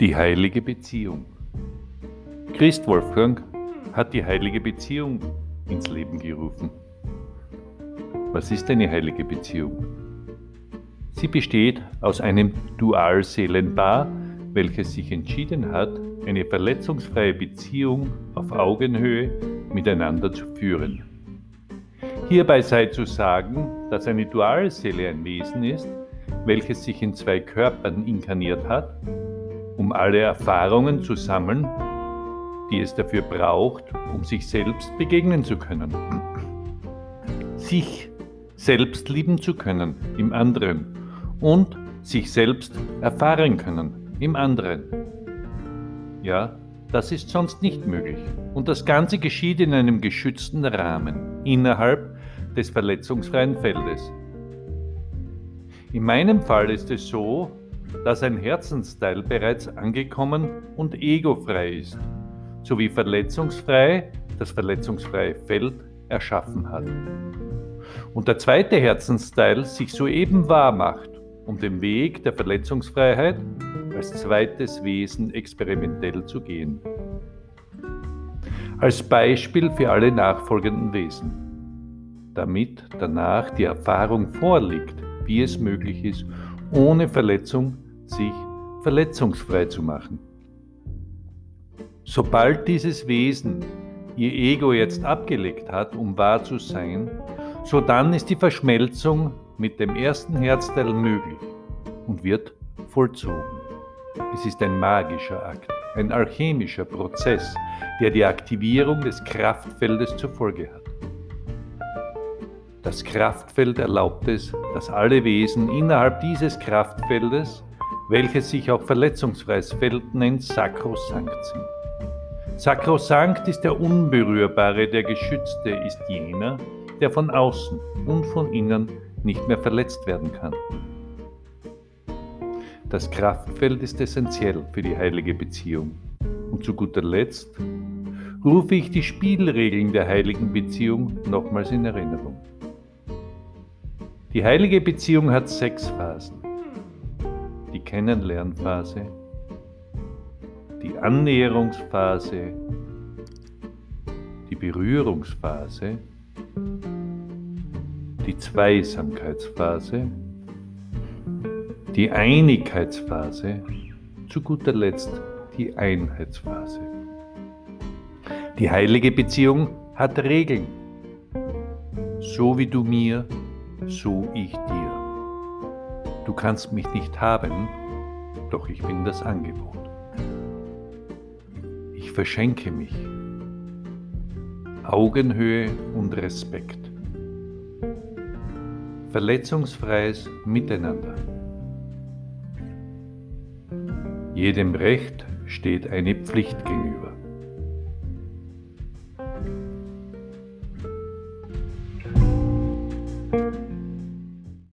Die heilige Beziehung. Christ Wolfgang hat die heilige Beziehung ins Leben gerufen. Was ist eine heilige Beziehung? Sie besteht aus einem Dualseelenpaar, welches sich entschieden hat, eine verletzungsfreie Beziehung auf Augenhöhe miteinander zu führen. Hierbei sei zu sagen, dass eine Dualseele ein Wesen ist, welches sich in zwei Körpern inkarniert hat um alle Erfahrungen zu sammeln, die es dafür braucht, um sich selbst begegnen zu können. Sich selbst lieben zu können im anderen und sich selbst erfahren können im anderen. Ja, das ist sonst nicht möglich. Und das Ganze geschieht in einem geschützten Rahmen innerhalb des verletzungsfreien Feldes. In meinem Fall ist es so, dass ein Herzensteil bereits angekommen und egofrei ist, sowie verletzungsfrei das verletzungsfreie Feld erschaffen hat. Und der zweite Herzensteil sich soeben wahr macht, um den Weg der Verletzungsfreiheit als zweites Wesen experimentell zu gehen. Als Beispiel für alle nachfolgenden Wesen, damit danach die Erfahrung vorliegt, wie es möglich ist, ohne Verletzung sich verletzungsfrei zu machen. Sobald dieses Wesen ihr Ego jetzt abgelegt hat, um wahr zu sein, so dann ist die Verschmelzung mit dem ersten Herzteil möglich und wird vollzogen. Es ist ein magischer Akt, ein alchemischer Prozess, der die Aktivierung des Kraftfeldes zur Folge hat. Das Kraftfeld erlaubt es, dass alle Wesen innerhalb dieses Kraftfeldes, welches sich auch verletzungsfreies Feld nennt, sakrosankt sind. Sakrosankt ist der Unberührbare, der Geschützte ist jener, der von außen und von innen nicht mehr verletzt werden kann. Das Kraftfeld ist essentiell für die heilige Beziehung. Und zu guter Letzt rufe ich die Spielregeln der heiligen Beziehung nochmals in Erinnerung. Die heilige Beziehung hat sechs Phasen. Die Kennenlernphase, die Annäherungsphase, die Berührungsphase, die Zweisamkeitsphase, die Einigkeitsphase, zu guter Letzt die Einheitsphase. Die heilige Beziehung hat Regeln, so wie du mir so ich dir. Du kannst mich nicht haben, doch ich bin das Angebot. Ich verschenke mich. Augenhöhe und Respekt. Verletzungsfreies Miteinander. Jedem Recht steht eine Pflicht gegenüber.